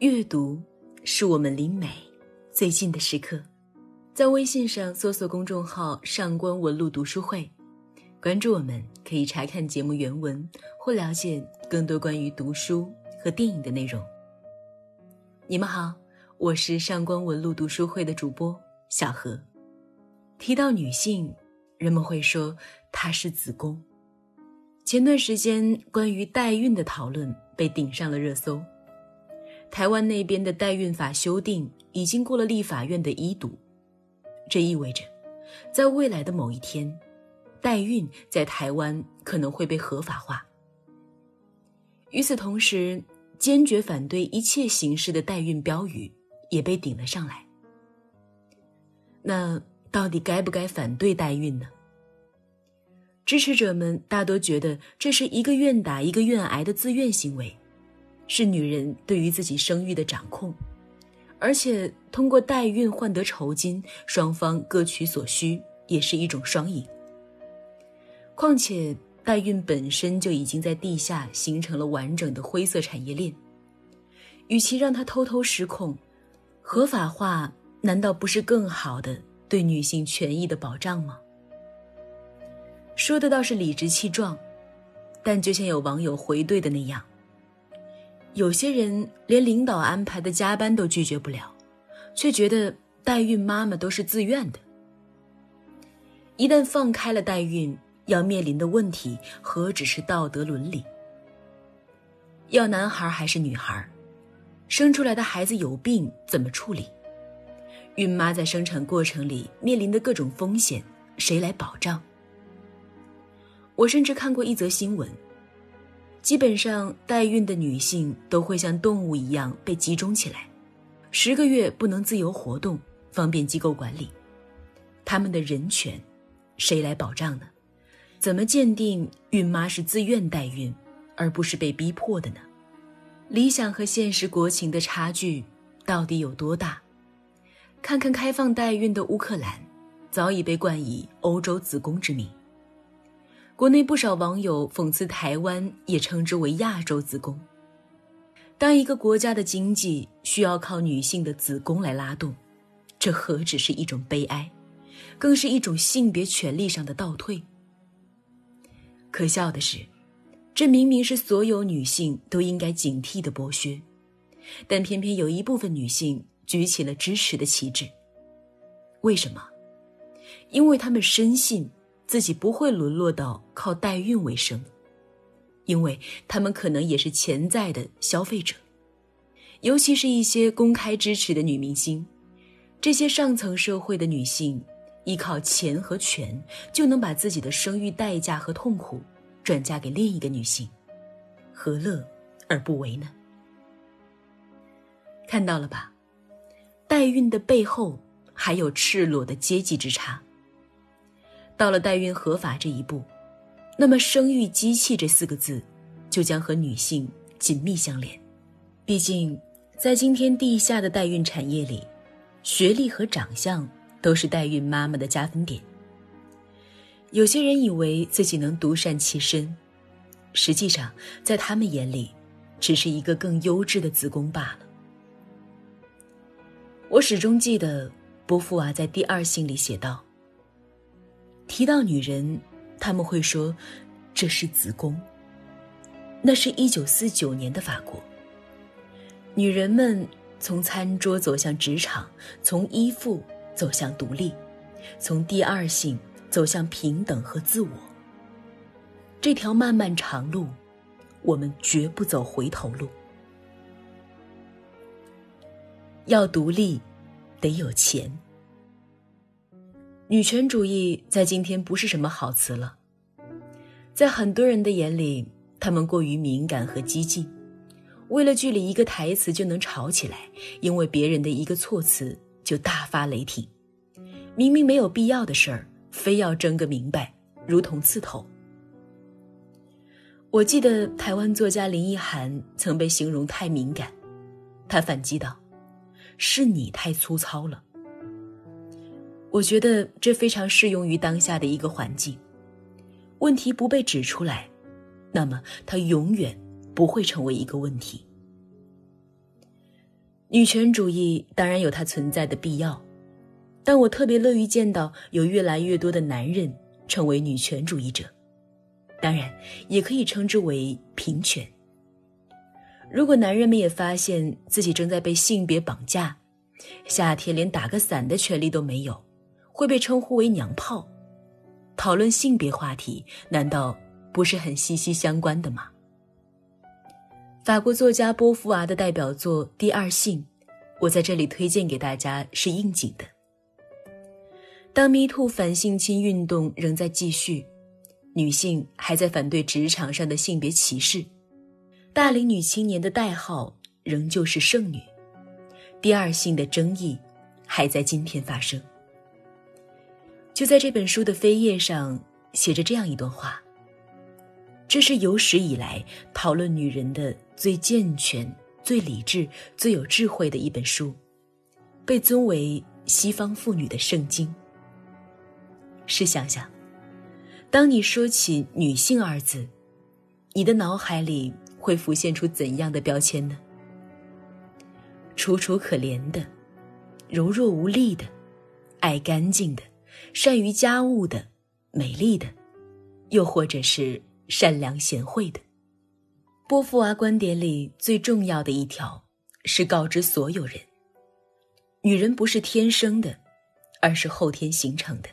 阅读是我们离美最近的时刻。在微信上搜索公众号“上官文露读书会”，关注我们，可以查看节目原文或了解更多关于读书和电影的内容。你们好，我是上官文露读书会的主播小何。提到女性，人们会说她是子宫。前段时间，关于代孕的讨论被顶上了热搜。台湾那边的代孕法修订已经过了立法院的一读，这意味着，在未来的某一天，代孕在台湾可能会被合法化。与此同时，坚决反对一切形式的代孕标语也被顶了上来。那到底该不该反对代孕呢？支持者们大多觉得这是一个愿打一个愿挨的自愿行为，是女人对于自己生育的掌控，而且通过代孕换得酬金，双方各取所需，也是一种双赢。况且代孕本身就已经在地下形成了完整的灰色产业链，与其让它偷偷失控，合法化难道不是更好的对女性权益的保障吗？说的倒是理直气壮，但就像有网友回怼的那样，有些人连领导安排的加班都拒绝不了，却觉得代孕妈妈都是自愿的。一旦放开了代孕，要面临的问题何止是道德伦理？要男孩还是女孩？生出来的孩子有病怎么处理？孕妈在生产过程里面临的各种风险，谁来保障？我甚至看过一则新闻，基本上代孕的女性都会像动物一样被集中起来，十个月不能自由活动，方便机构管理。他们的人权，谁来保障呢？怎么鉴定孕妈是自愿代孕，而不是被逼迫的呢？理想和现实国情的差距到底有多大？看看开放代孕的乌克兰，早已被冠以“欧洲子宫”之名。国内不少网友讽刺台湾，也称之为亚洲子宫。当一个国家的经济需要靠女性的子宫来拉动，这何止是一种悲哀，更是一种性别权利上的倒退。可笑的是，这明明是所有女性都应该警惕的剥削，但偏偏有一部分女性举起了支持的旗帜。为什么？因为她们深信。自己不会沦落到靠代孕为生，因为他们可能也是潜在的消费者，尤其是一些公开支持的女明星，这些上层社会的女性，依靠钱和权就能把自己的生育代价和痛苦转嫁给另一个女性，何乐而不为呢？看到了吧，代孕的背后还有赤裸的阶级之差。到了代孕合法这一步，那么“生育机器”这四个字就将和女性紧密相连。毕竟，在今天地下的代孕产业里，学历和长相都是代孕妈妈的加分点。有些人以为自己能独善其身，实际上在他们眼里，只是一个更优质的子宫罢了。我始终记得波伏娃在《第二性》里写道。提到女人，他们会说：“这是子宫。”那是一九四九年的法国。女人们从餐桌走向职场，从依附走向独立，从第二性走向平等和自我。这条漫漫长路，我们绝不走回头路。要独立，得有钱。女权主义在今天不是什么好词了，在很多人的眼里，他们过于敏感和激进，为了剧里一个台词就能吵起来，因为别人的一个措辞就大发雷霆，明明没有必要的事儿，非要争个明白，如同刺头。我记得台湾作家林奕涵曾被形容太敏感，他反击道：“是你太粗糙了。”我觉得这非常适用于当下的一个环境。问题不被指出来，那么它永远不会成为一个问题。女权主义当然有它存在的必要，但我特别乐于见到有越来越多的男人成为女权主义者，当然也可以称之为平权。如果男人们也发现自己正在被性别绑架，夏天连打个伞的权利都没有，会被称呼为娘炮，讨论性别话题难道不是很息息相关的吗？法国作家波伏娃的代表作《第二性》，我在这里推荐给大家是应景的。当 MeToo 反性侵运动仍在继续，女性还在反对职场上的性别歧视，大龄女青年的代号仍旧是剩女。第二性的争议还在今天发生。就在这本书的扉页上写着这样一段话：这是有史以来讨论女人的。最健全、最理智、最有智慧的一本书，被尊为西方妇女的圣经。试想想，当你说起“女性”二字，你的脑海里会浮现出怎样的标签呢？楚楚可怜的、柔弱无力的、爱干净的、善于家务的、美丽的，又或者是善良贤惠的？波伏娃观点里最重要的一条是告知所有人：女人不是天生的，而是后天形成的。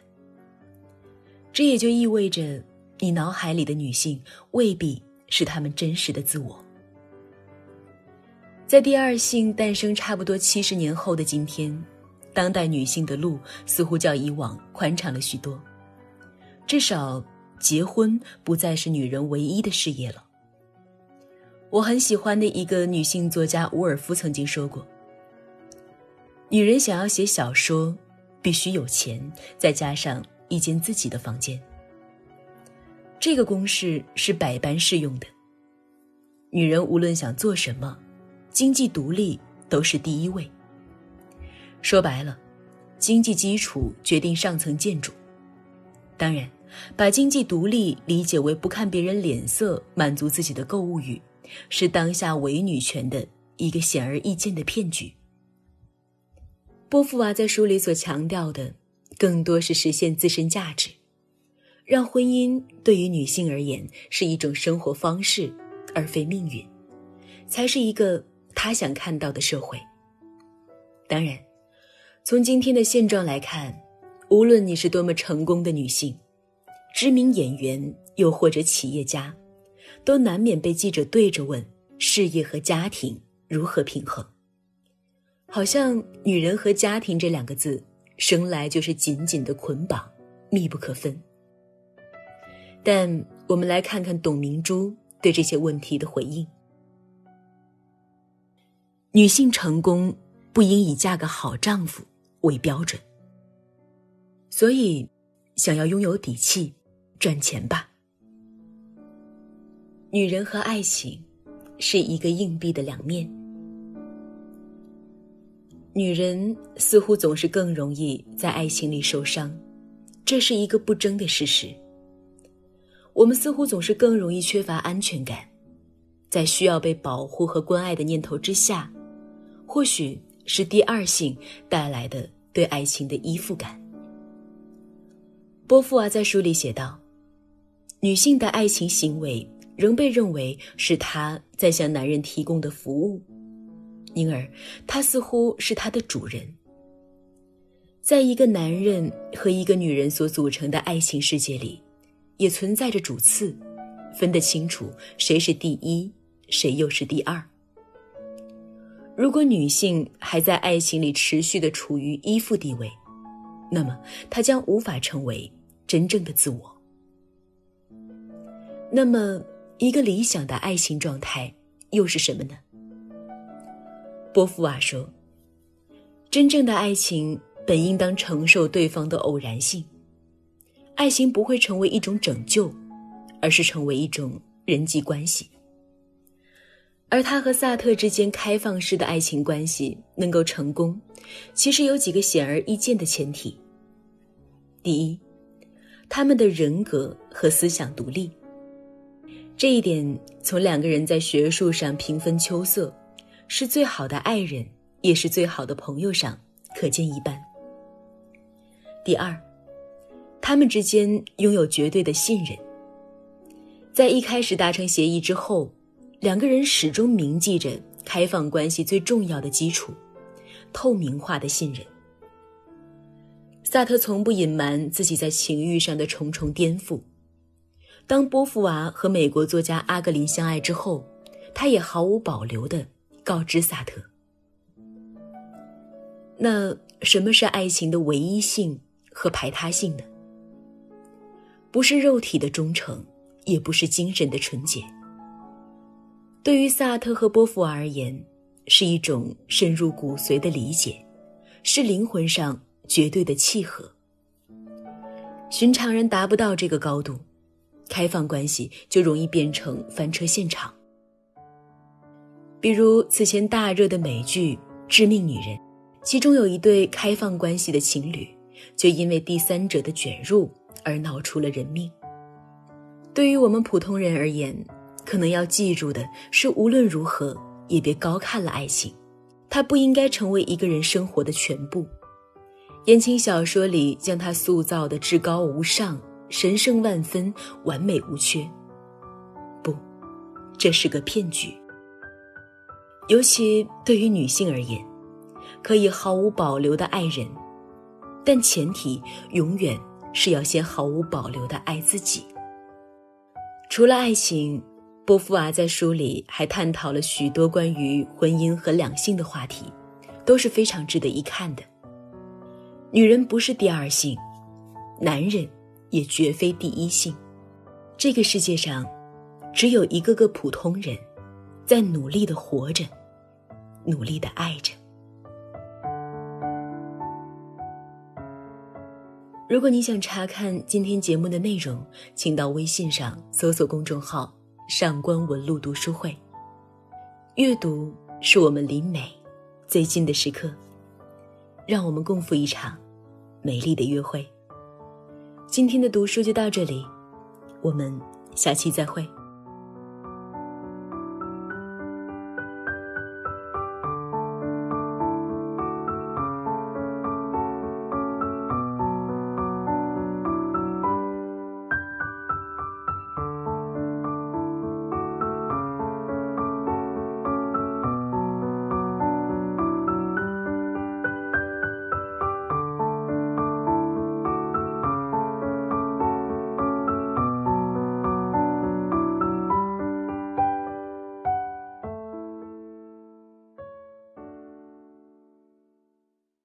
这也就意味着，你脑海里的女性未必是她们真实的自我。在第二性诞生差不多七十年后的今天，当代女性的路似乎较以往宽敞了许多，至少结婚不再是女人唯一的事业了。我很喜欢的一个女性作家伍尔夫曾经说过：“女人想要写小说，必须有钱，再加上一间自己的房间。这个公式是百般适用的。女人无论想做什么，经济独立都是第一位。说白了，经济基础决定上层建筑。当然，把经济独立理解为不看别人脸色，满足自己的购物欲。”是当下伪女权的一个显而易见的骗局。波伏娃在书里所强调的，更多是实现自身价值，让婚姻对于女性而言是一种生活方式，而非命运，才是一个她想看到的社会。当然，从今天的现状来看，无论你是多么成功的女性，知名演员，又或者企业家。都难免被记者对着问：事业和家庭如何平衡？好像女人和家庭这两个字生来就是紧紧的捆绑，密不可分。但我们来看看董明珠对这些问题的回应：女性成功不应以嫁个好丈夫为标准，所以想要拥有底气，赚钱吧。女人和爱情是一个硬币的两面。女人似乎总是更容易在爱情里受伤，这是一个不争的事实。我们似乎总是更容易缺乏安全感，在需要被保护和关爱的念头之下，或许是第二性带来的对爱情的依附感。波伏娃在书里写道：“女性的爱情行为。”仍被认为是她在向男人提供的服务，因而他似乎是他的主人。在一个男人和一个女人所组成的爱情世界里，也存在着主次，分得清楚谁是第一，谁又是第二。如果女性还在爱情里持续的处于依附地位，那么她将无法成为真正的自我。那么。一个理想的爱情状态又是什么呢？波伏娃说：“真正的爱情本应当承受对方的偶然性，爱情不会成为一种拯救，而是成为一种人际关系。而他和萨特之间开放式的爱情关系能够成功，其实有几个显而易见的前提：第一，他们的人格和思想独立。”这一点从两个人在学术上平分秋色，是最好的爱人也是最好的朋友上可见一斑。第二，他们之间拥有绝对的信任。在一开始达成协议之后，两个人始终铭记着开放关系最重要的基础——透明化的信任。萨特从不隐瞒自己在情欲上的重重颠覆。当波伏娃和美国作家阿格林相爱之后，他也毫无保留地告知萨特：“那什么是爱情的唯一性和排他性呢？不是肉体的忠诚，也不是精神的纯洁。对于萨特和波伏娃而言，是一种深入骨髓的理解，是灵魂上。”绝对的契合，寻常人达不到这个高度，开放关系就容易变成翻车现场。比如此前大热的美剧《致命女人》，其中有一对开放关系的情侣，就因为第三者的卷入而闹出了人命。对于我们普通人而言，可能要记住的是，无论如何也别高看了爱情，它不应该成为一个人生活的全部。言情小说里将它塑造的至高无上、神圣万分、完美无缺，不，这是个骗局。尤其对于女性而言，可以毫无保留的爱人，但前提永远是要先毫无保留的爱自己。除了爱情，波伏娃在书里还探讨了许多关于婚姻和两性的话题，都是非常值得一看的。女人不是第二性，男人也绝非第一性。这个世界上，只有一个个普通人，在努力的活着，努力的爱着。如果你想查看今天节目的内容，请到微信上搜索公众号“上官文露读书会”。阅读是我们离美最近的时刻，让我们共赴一场。美丽的约会。今天的读书就到这里，我们下期再会。